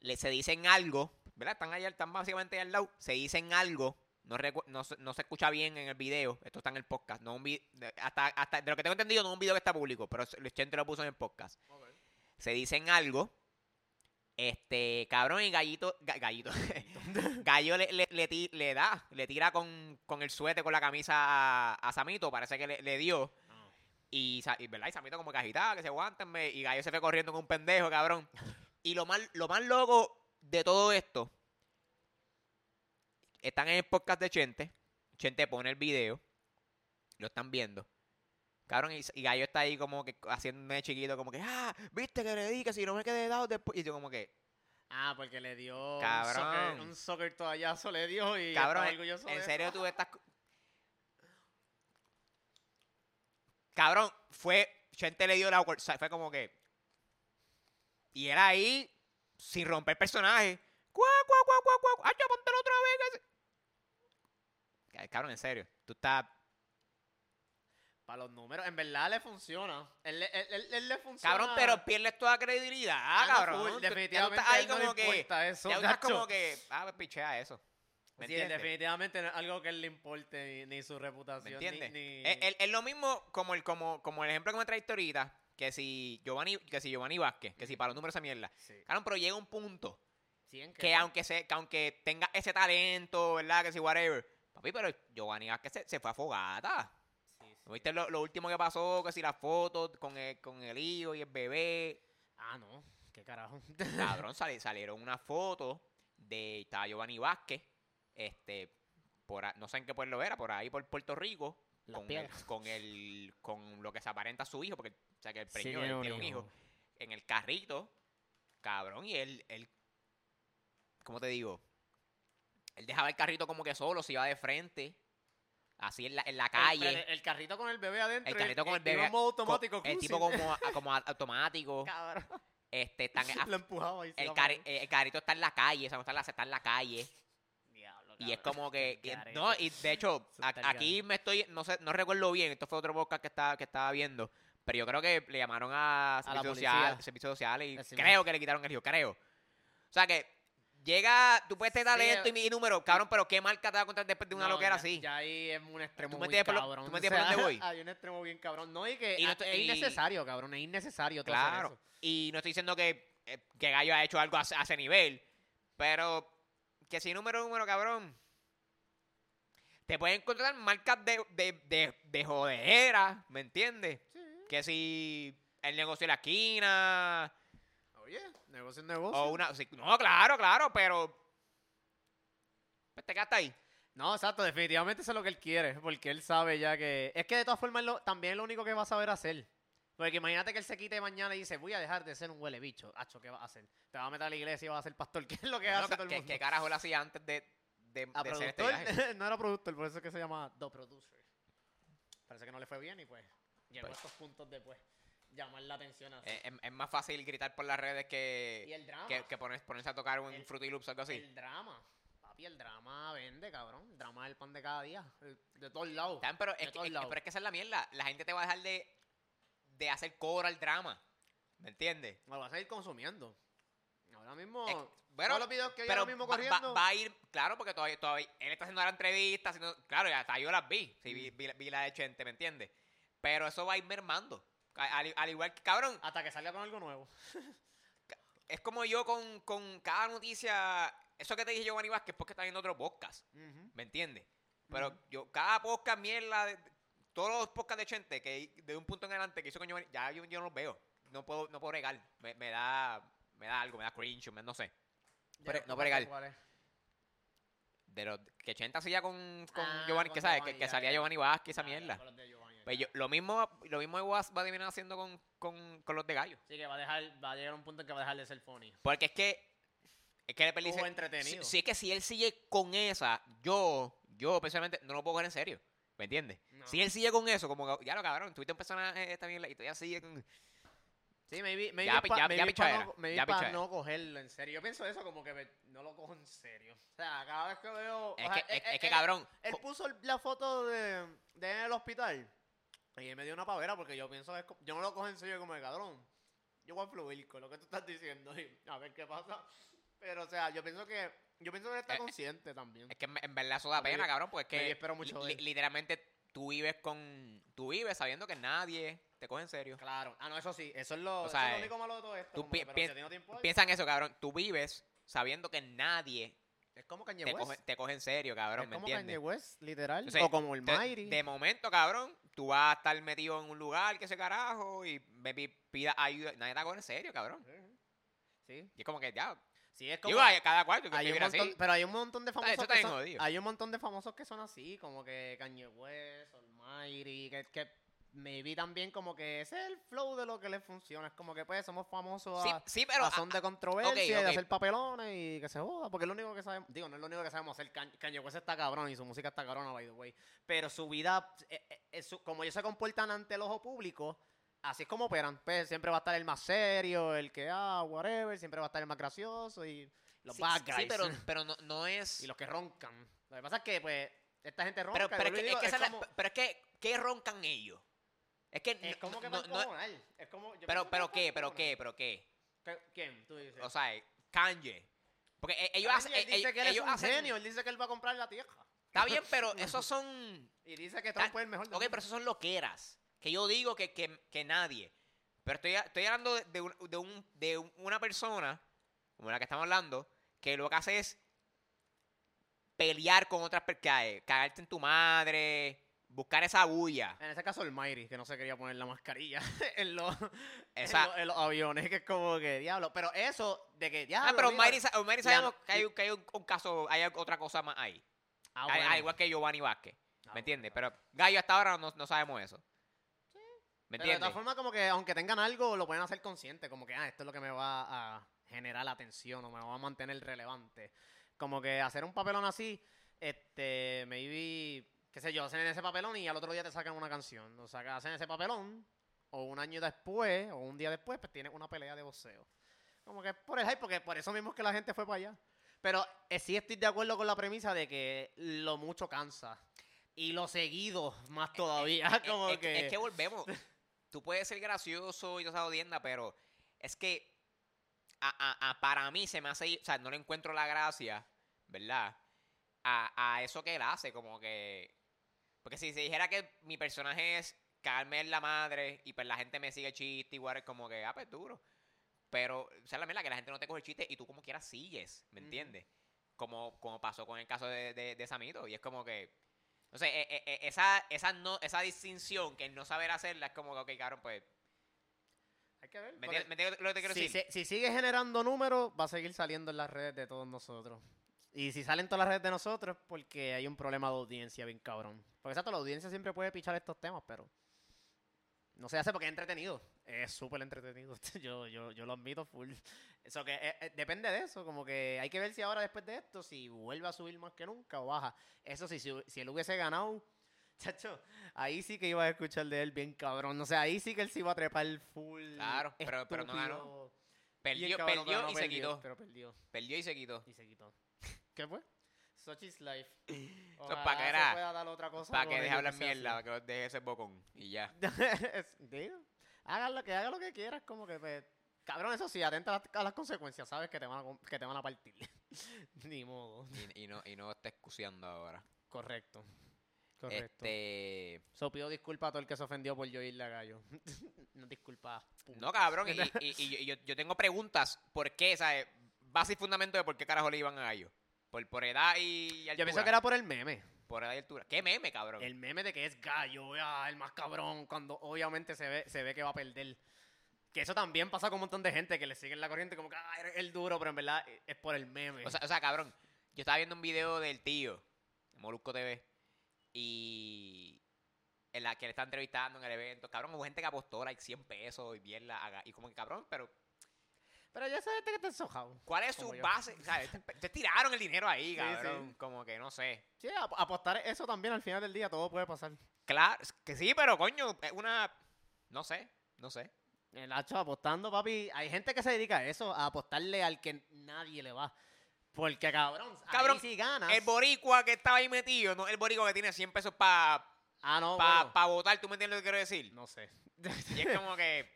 Le se dicen algo, ¿verdad? Están allá, están básicamente al lado. Se dicen algo. No, recu- no, se- no se escucha bien en el video. Esto está en el podcast. No un hasta, hasta de lo que tengo entendido, no es un video que está público, pero el Chente lo puso en el podcast. Ok. Se dicen algo. Este, cabrón, y Gallito, ga- Gallito, Gallo le, le, le ti- le da, le tira con, con el suéter, con la camisa a, a Samito, parece que le, dio. Ah. Y, ¿verdad? y Samito como que agitaba, que se aguantenme. Y Gallo se fue corriendo con un pendejo, cabrón. Y lo más, lo más loco de todo esto, están en el podcast de Chente. Chente pone el video, lo están viendo. Cabrón, y, y Gallo está ahí como que haciéndome chiquito, como que, ah, viste que le di, que si no me quedé dado después. Y yo como que, Ah, porque le dio Cabrón. un soccer, un soccer toallazo le dio y Cabrón, orgulloso en serio tú estás... Cabrón, fue... Chente le dio la... o sea, Fue como que... Y era ahí, sin romper personaje. ¡Cuá, cuá, cuá, cuá, cuá! ¡Ay, ya, póntelo otra vez! Que se-". Cabrón, en serio. Tú estás... Para los números, en verdad le funciona. Él, le- él, él- él le funciona. Cabrón, pero pierdes toda credibilidad, Ah, cabrón. full, Tú- ya tú definitivamente ahí no le como que... importa eso, ya estás gacho. como que... Ah, pues pichea eso. ¿Me Sí, entiendes? definitivamente no es algo que él le importe ni, ni su ¿Me reputación. ni- entiendes? Ni, Es, es- es lo mismo como el, como, como el ejemplo que me traiste ahorita, que si Giovanni, que si Giovanni Vázquez, que si para los números esa mierda. Sí. Claro, pero llega un punto que aunque se, que aunque tenga ese talento, ¿verdad? Que si whatever. Papi, pero Giovanni Vázquez se, se fue a fogata. Sí, sí. ¿No ¿Viste lo, lo último que pasó? Que si las fotos con el, con el hijo y el bebé. Ah, no. ¿Qué carajo? Cabrón, sali- salieron una foto de estaba Giovanni Vázquez, este, por no sé en qué pueblo era, por ahí por Puerto Rico, Las con el, con el, con lo que se aparenta a su hijo, porque o sea que el Sí, preñó, él tiene un hijo, en el carrito, cabrón, y él, él, ¿cómo te digo? Él dejaba el carrito como que solo, se iba de frente, Así en la, en la calle. El, carrito con el bebé adentro. El carrito con el, bebé. modo automático. el tipo como, como automático. Cabrón. Este, están, Lo empujaba. El, el, carrito está en la calle, o sea, está en la, está en la calle. Diablo, y es como que. no, y de hecho, aquí me estoy. No sé, no recuerdo bien. Esto fue otro podcast que estaba, que estaba viendo. Pero yo creo que le llamaron a, servicios sociales servicio social y creo que le quitaron el hijo, creo. O sea que llega, tú puedes tener talento y, número, cabrón, pero ¿qué marca te va a contar después de una loquera así? Ya ahí es un extremo muy cabrón. ¿Tú me entiendes por dónde voy? Hay un extremo bien cabrón. No, y que es innecesario, cabrón, es innecesario todo Claro, eso. y no estoy diciendo que, eh, que Gallo ha hecho algo a, ese nivel, pero que si número número, cabrón, te pueden encontrar marcas de, de, de, de jodera, ¿me entiendes? Que si el negocio de la esquina. Oye, negocio es negocio. O una, no, claro, claro, pero. Pues te quedaste ahí. No, exacto, definitivamente eso es lo que él quiere, porque él sabe ya que... Es que de todas formas también es lo único que va a saber hacer. Porque imagínate que él se quite mañana y dice, voy a dejar de ser un huele bicho. Hacho, ¿qué va a hacer? Te va a meter a la iglesia y va a ser pastor. ¿Qué es lo que hace todo el mundo? ¿Qué carajo él hacía antes de, de, de ser este no era productor, por eso es que se llama The Producer. Parece que no le fue bien y pues llegó a pues. estos puntos después llamar la atención así. Eh, es, más fácil gritar por las redes que, que, ponerse a tocar un Fruity Loops o algo así. El drama. Papi, el drama vende, cabrón. El drama es el pan de cada día. De todos lados. pero, es que, pero es que esa es la mierda. La gente te va a dejar de, de hacer cobra al drama. ¿Me entiendes? Lo vas a ir consumiendo. Ahora mismo. bueno, los videos que pero ahora mismo corriendo. Va, a ir, claro, porque todavía, todavía él está haciendo la entrevista, haciendo, claro, ya hasta yo las vi, sí, vi, vi, la de Chente, ¿me entiendes? Pero eso va a ir mermando. Al, igual que, cabrón. Hasta que salga con algo nuevo. es como yo con, con, cada noticia. Eso que te dije Giovanni Vázquez porque está viendo otro podcast. ¿Me entiendes? Pero yo, cada podcast, mierda, todos los podcasts de Chente, que de un punto en adelante que hizo con Giovanni, ya yo, yo no los veo. No puedo, no puedo regar. Me, da, me da algo, me da cringe, no sé. no puedo regar. De los que Chente hacía con, con ah, Giovanni, que sabes, que, salía Giovanni Vázquez, esa mierda. Pues lo mismo, lo mismo va, a terminar haciendo con, con, con, los de gallo. Sí, que va a dejar, va a llegar a un punto en que va a dejar de ser funny. Porque es que, es que le entretenido. Si, es que si él sigue con esa, yo, yo personalmente no lo puedo coger en serio. ¿Me entiendes? Si él sigue con eso, como ya lo cabrón, tuviste un personaje también y todavía sigue con. Sí, maybe, maybe ya, para no, no, cogerlo en serio. Yo pienso eso como que no lo cojo en serio. O sea, cada vez que veo... Es, que, es, es, que, cabrón... Él, puso la foto de, de en el hospital y me dio una pavera porque yo pienso, yo no lo cojo en serio como de cabrón. Yo voy a fluir con lo que tú estás diciendo y a ver qué pasa. Pero, o sea, yo pienso que yo pienso que está eh, consciente también. Es que en verdad eso da pena, cabrón, porque es que literalmente tú vives con tú vives sabiendo que nadie te coge en serio. Clalo. Ah, no, eso sí, eso es lo, eso es lo único malo de todo esto. Tú piensa en eso, cabrón. Tú vives sabiendo que nadie es como Kanye te Coge, te coge en serio, cabrón, es ¿me como Kanye West, literal. o como el Mighty. De, momento, cabrón, tú vas a estar metido en un lugar que se carajo y me pida ayuda. Nadie te coge en serio, cabrón. Sí. Y es como que ya. Sí, es como. cada cual hay un montón, Pero hay un montón de famosos. que son, hay un montón de famosos que son así, como que Kanye West, Almighty, que, que me vi también como que ese es el flow de lo que les funciona. Es como que pues somos famosos a, sí, pero, son de controversia y de hacer papelones y que se joda. Porque es lo único que sabemos, digo, no es lo único que sabemos hacer. Kanye West está cabrón y su música está cabrona, by the way. Pero su vida, eh, eh, como ellos se comportan ante el ojo público, así es como operan. Pues siempre va a estar el más serio, el que, ah, whatever, siempre va a estar el más gracioso y los bad guys. Sí, pero, pero no, no es... Y los que roncan. Lo que pasa es que, pues, esta gente ronca. Pero, pero, es, que, pero es que, ¿qué roncan ellos? Es que. Es como que no, no, es como, pero, pero qué, pero qué, pero qué. ¿Quién? Tú dices. O sea, Kanye. Porque e, ellos hacen. Él dice que él es un genio, él dice que él va a comprar la tierra. Está bien, pero esos son. Y dice que Trump es el mejor. Ok, pero esos son loqueras. Que yo digo que, que, que nadie. Pero estoy, estoy hablando de, de, un, de, una persona, como la que estamos hablando, que lo que hace es pelear con otras personas, cagarte en tu madre, buscar esa bulla. En ese caso el Mighty, que no se quería poner la mascarilla en los, en los, aviones, que es como que diablo. Pero eso de que ya. Ah, pero Mighty, sabemos que hay, que hay un, caso, hay otra cosa más ahí. Ah, igual que Giovanni Vázquez. Ah, ¿Me entiendes? Pero Gallo hasta ahora no, no sabemos eso. Sí. ¿Me entiendes? de todas formas, como que aunque tengan algo, lo pueden hacer consciente. Como que, ah, esto es lo que me va a generar la atención o me va a mantener relevante. Como que hacer un papelón así, este, maybe qué sé yo, hacen ese papelón y al otro día te sacan una canción. O sea, hacen ese papelón, o un año después, o un día después, pues tienes una pelea de boxeo. Como que es por el hype, porque por eso mismo es que la gente fue para allá. Pero eh, sí estoy de acuerdo con la premisa de que lo mucho cansa. Y lo seguido más todavía. como es, que... es que volvemos. Tú puedes ser gracioso y toda esa odienda, pero es que a, a- a- para mí se me hace, o sea, no le encuentro la gracia, ¿verdad? A, a eso que él hace, como que... Porque si se dijera que mi personaje es cagarme en la madre y pues la gente me sigue chiste igual, es como que, ah, pues duro. Pero, o sea, la verdad que la gente no te coge el chiste y tú como quieras sigues, ¿me entiendes? Como, como pasó con el caso de, de, de Samito. Y es como que... No sé, eh, eh, eh, esa, esa, no, esa distinción que el no saber hacerla es como que, ok, cabrón, pues... Hay que ver. ¿Me porque entiendes, me entiendes lo que te quiero si, decir? se- si sigue generando números, va a seguir saliendo en las redes de todos nosotros. Y si salen todas las redes de nosotros, porque hay un problema de audiencia bien cabrón. Porque exacto, la audiencia siempre puede pichar estos temas, pero no se hace porque es entretenido. Es súper entretenido. yo, yo, yo lo admito full. Eso que eh, eh, depende de eso, como que hay que ver si ahora después de esto, si vuelve a subir más que nunca o baja. Eso sí, si, si él hubiese ganado, chacho, ahí sí que iba a escuchar de él bien cabrón. O sea, ahí sí que él se iba a trepar full. Claro, pero- pero no ganó. Perdió, perdió y se quitó. Pero perdió Perdió y se quitó. y se quitó. ¿Qué fue? Such is life. Eso es pa' Ojalá que se era- pueda dar otra cosa Para que deje hablar mierda, para que los deje ese bocón. Y ya. Digo, hagan lo que haga lo que quieras, como que pues, cabrón, eso sí, atenta a las, a las consecuencias, sabes que te van a, que te van a partir. Ni modo. Y, y no, y no está excusiando ahora. Correcto. Correcto. Este. So, pido disculpas a todo el que se ofendió por yo irle a gallo. no disculpas. No, cabrón. Y, y- y yo, yo- yo tengo preguntas. ¿Por qué? ¿Sabes? Base y fundamento de por qué carajo le iban a gallo. Por, por edad y altura. Yo pienso que era por el meme. Por edad y altura. ¿Qué meme, cabrón? El meme de que es gallo, ah, el más cabrón, cuando obviamente se ve, se ve que va a perder. Que eso también pasa con un montón de gente que le siguen la corriente como que ah, eres el duro, pero en verdad es por el meme. O sea, o sea, cabrón, yo estaba viendo un video del tío, de Molusco TV, y en la que le está entrevistando en el evento, cabrón, hubo gente que apostó like 100 pesos y mierda, haga- y como que cabrón, pero pero ya sabes que está ensojado. ¿cuál es su yo. base? O sea, te, te tiraron el dinero ahí, Sí, cabrón, sí. como que no sé. Sí, ap- apostar eso también al final del día, todo puede pasar. Claro, que sí, pero coño, es una, no sé, no sé. El hacho apostando, papi. Hay gente que se dedica a eso, a apostarle al que nadie le va. Porque, cabrón, Cabrón, ahí si ganas. El boricua que estaba ahí metido, no el boricua que tiene 100 pesos para ah, no, pa, bueno, pa votar, ¿tú me entiendes lo que quiero decir? no sé. Y es como que,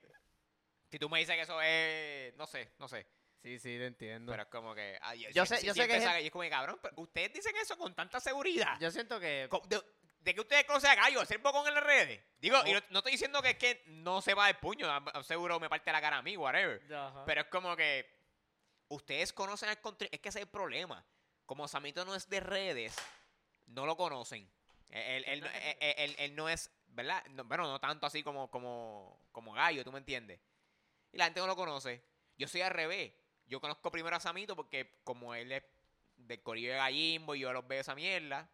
si tú me dices que eso es, no sé, no sé. sí, sí, te entiendo. Pero es como que. Yo sé- si yo sé que es como que, cabrón, pero ustedes dicen eso con tanta seguridad. Yo siento que... De, de que ustedes conocen a Gallo, hacer bocón en las redes. Digo, y no, no estoy diciendo que es que no se va el puño, seguro me parte la cara a mí, whatever. Pero es como que. Ustedes conocen al country. Es que ese es el problema. Como Samito no es de redes, no lo conocen. Él, él- él- es de él- él- él- él no es, ¿verdad? No- bueno, no tanto así como, como, como Gallo, ¿tú me entiendes? Y la gente no lo conoce. Yo soy al revés. Yo conozco primero a Samito porque como él es del corillo de Gallimbo y yo los veo esa mierda,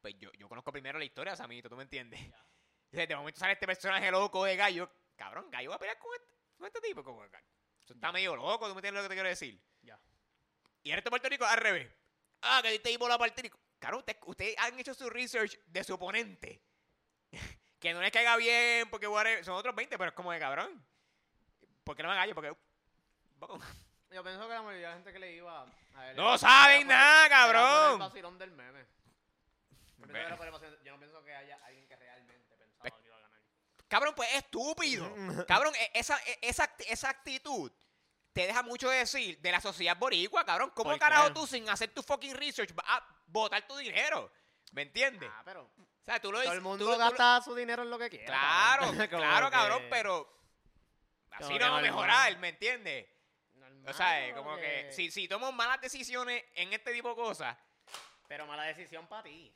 pues yo, yo conozco primero la historia de Samito, ¿tú me entiendes? Entonces, de momento sale este personaje loco de Gallo. Cabrón, Gallo va a pelear con este, con este tipo. Como, eso está medio loco, ¿tú me entiendes lo que te quiero decir? Ya. Y en este Puerto Rico al revés. Ah, que este tipo la Rico. Cabrón, ustedes han hecho su research de su oponente. que no les caiga bien, porque son otros 20, pero es como de cabrón. ¿Por qué no me gallo? Porque. Poco- Yo pienso que la mayoría de la gente que le iba a él No saben nada, era por cabrón. el vacilón del meme. Yo pienso que era por el vacilón- Yo no pienso que haya alguien que realmente pensaba que iba a ganar. Cabrón, pues es estúpido. Cabrón, e- esa, e- esa, act- esa actitud te deja mucho de decir de la sociedad boricua, cabrón. ¿Cómo ¿Por carajo qué? tú sin hacer tu fucking research vas a botar tu dinero? ¿Me entiendes? Ah, pero o sea, tú lo todo dices. el tú mundo lo- tú lo- gasta su dinero en lo que quiera. Claro, cabrón. Como claro, que- cabrón, pero así que no va a mejorar, ¿me entiendes? O sea, como que si, si tomo malas decisiones en este tipo de cosas, Pero mala decisión para ti.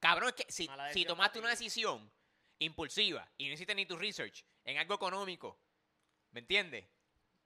cabrón, es que si, si tomaste una decisión impulsiva y no hiciste ni tu research en algo económico, ¿me entiendes?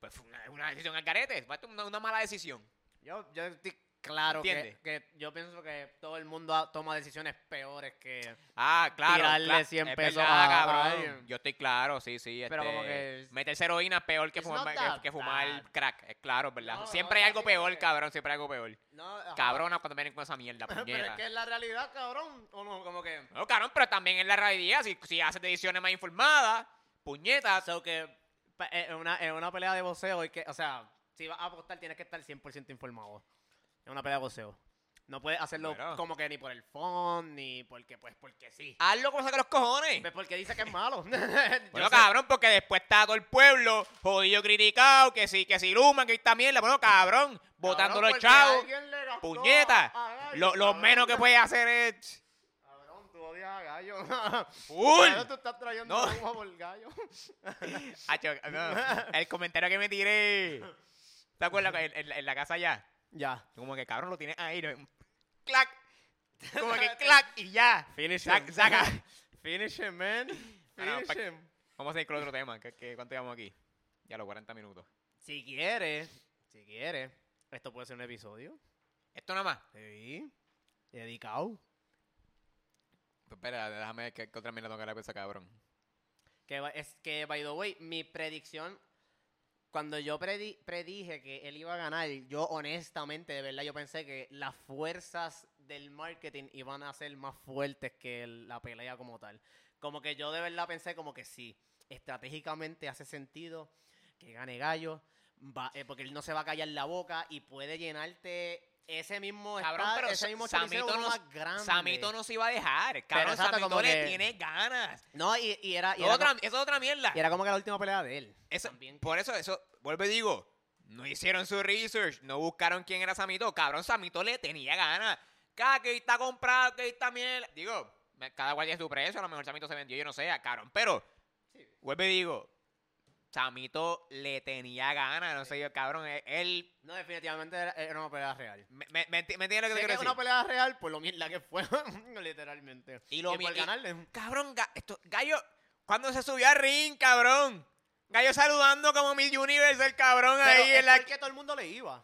Pues fue una, una decisión al garete, fue una, una mala decisión. Yo, yo estoy claro que, que yo pienso que todo el mundo toma decisiones peores que... Ah, claro. Tirarle cla- 100 es pesos verdad, a- a cabrón. alguien. Yo estoy claro, sí, sí. Pero este, como que- Meterse heroína es peor que fumar, que, que fumar crack. Es claro, es verdad. No, siempre no, hay algo peor, que- cabrón. Siempre hay algo peor. No. Cabrona cuando vienen con esa mierda, Pero es que es la realidad, cabrón. O no, como que... No, cabrón, pero también en la realidad, si, si haces decisiones más informadas, puñetas. So que pa- en una, en una pelea de boxeo, que, o sea, si vas a apostar tienes que estar 100% informado. En una pelea de boxeo. No puedes hacerlo Bueno. como que ni por el fun, ni porque, pues, porque sí. Hazlo como saca los cojones. Pues porque dice que es malo. Yo Bueno, sé- cabrón, porque después está todo el pueblo jodido, criticado, que si, que si Luma, que esta mierda. Bueno, cabrón, botando Cabrón, los porque chavos, alguien le gastó puñeta. a Gallo, Lo, lo cabrón. menos que puedes hacer es... Cabrón, tú odias a Gallo. ¡Full! Cabrón, tú estás trayendo No. humo por Gallo. Hacho, no, el comentario que me tiré. ¿Te acuerdas? En, en- en la casa allá. Ya. Como que cabrón lo tienes ahí. ¿no? ¡Clac! Como que clac y ya. Finish Sac- him. saca. Finish him, man. Ah, no, Finish him. Vamos a seguir con otro tema. ¿Qué, qué, cuánto llevamos aquí? Ya los 40 minutos. Si quieres, si quieres, esto puede ser un episodio. Esto nada más. Sí. Dedicado. Pues espera, déjame ver qué, qué otra mierda tengo que hablar con ese cabrón. Que es que, by the way, mi predicción, cuando yo predi- predije que él iba a ganar, yo honestamente, de verdad, yo pensé que las fuerzas del marketing iban a ser más fuertes que la pelea como tal. Como que yo de verdad pensé como que sí, estratégicamente hace sentido que gane Gallo, va- eh, porque él no se va a callar la boca y puede llenarte ese mismo Cabrón, esta- pero ese mismo Samito no- más grande. Samito no se iba a dejar. Cabrón, exacto, Samito como le que- tiene ganas. No, y, y era, y era otra, como- eso es otra mierda. y era como que la última pelea de él. Eso- por eso, eso, vuelvo y digo, no hicieron su research, no buscaron quién era Samito. Cabrón, Samito le tenía ganas. Cada que está comprado, que está mierda. Digo, cada cual tiene su precio, a lo mejor Samito se vendió, yo no sé, cabrón. Pero, Sí. vuelvo y digo, Samito le tenía ganas, no sé yo, cabrón. e- Él, No, definitivamente era, era una pelea real. me, me, me enti- me entiendes lo que te que quiero es decir? una pelea real por lo mierda que fue, literalmente. Y lo por mi- y- ganarle. Cabrón, ga- esto, Gallo, cuando se subió al ring, cabrón. Gallo saludando como Mil Universe, el cabrón Pero ahí es en la... porque todo el mundo le iba.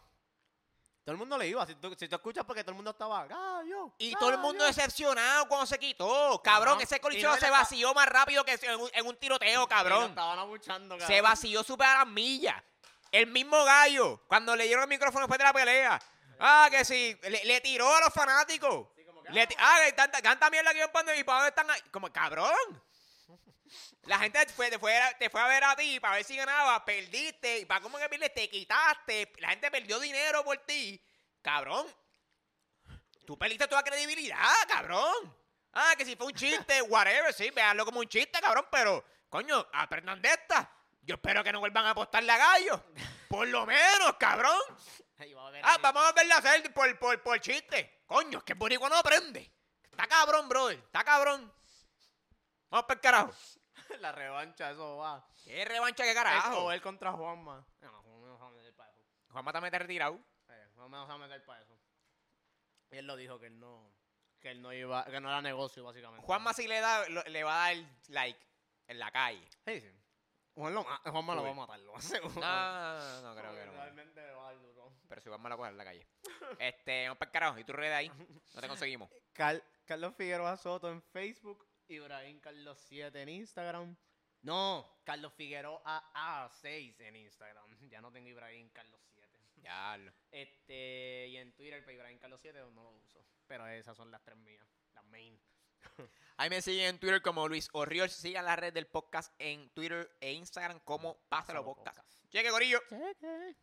Todo el mundo le iba. Si tú, si tú escuchas porque todo el mundo estaba gallo. Y todo el mundo gallo". decepcionado cuando se quitó. Cabrón, ese no, se vació más rápido que en un, en un tiroteo, lo cabrón. estaban abuchando, Se vació súper a las millas. El mismo gallo, cuando le dieron el micrófono después de la pelea. Ah, que sí, le, le tiró a los fanáticos. Sí, como que, Le ah, que tanta, tanta mierda que yo pando y para dónde están ahí. Como, cabrón. La gente fue, te, fue, a- te fue a ver a ti para ver si ganabas, perdiste. Y para cómo que pierdes, te quitaste. La gente perdió dinero por ti. Cabrón. Tú perdiste toda credibilidad, cabrón. Ah, que si fue un chiste, whatever, sí, véanlo como un chiste, cabrón, pero, coño, aprendan de esta. Yo espero que no vuelvan a apostarle a gallo. Por lo menos, cabrón. A Ah, vamos a verla hacer por, por, por chiste. Coño, es que el boricua no aprende. Está cabrón, brother. Está cabrón. Vamos para el carajo. La revancha, eso va. ¿Qué revancha que O carajo? él contra Juanma. No, Juanma no se va a meter para eso. Juanma también está retirado. Eh, Juanma no a meter para eso. Y él lo dijo que él no... Que él no iba... Que no era negocio, básicamente. Juanma si le da, lo- le va a dar like en la calle. Sí, sí. Juan lo ma- Juanma lo va a matar, lo aseguro. No, no, no, no, creo que no. Realmente le va a dar duro. Pero si Juanma la coge en la calle. Este, vamos para el carajo. ¿Y tú redes ahí? No te conseguimos. Car- Carlos Figueroa Soto en Facebook, Ibrahim Carlos 7 en Instagram. No, Carlos Figueroa A6 en Instagram. Ya no tengo Ibrahim Carlos 7. Ya, lo- Este, y en Twitter, pues, Ibrahim Carlos 7 no lo uso. Pero esas son las tres mías, las main. Ahí me siguen en Twitter como Luis Orriol. Sigan la red del podcast en Twitter e Instagram como Pásalo Pásalo Podcast. Podcast. Cheque, Corillo. Cheque.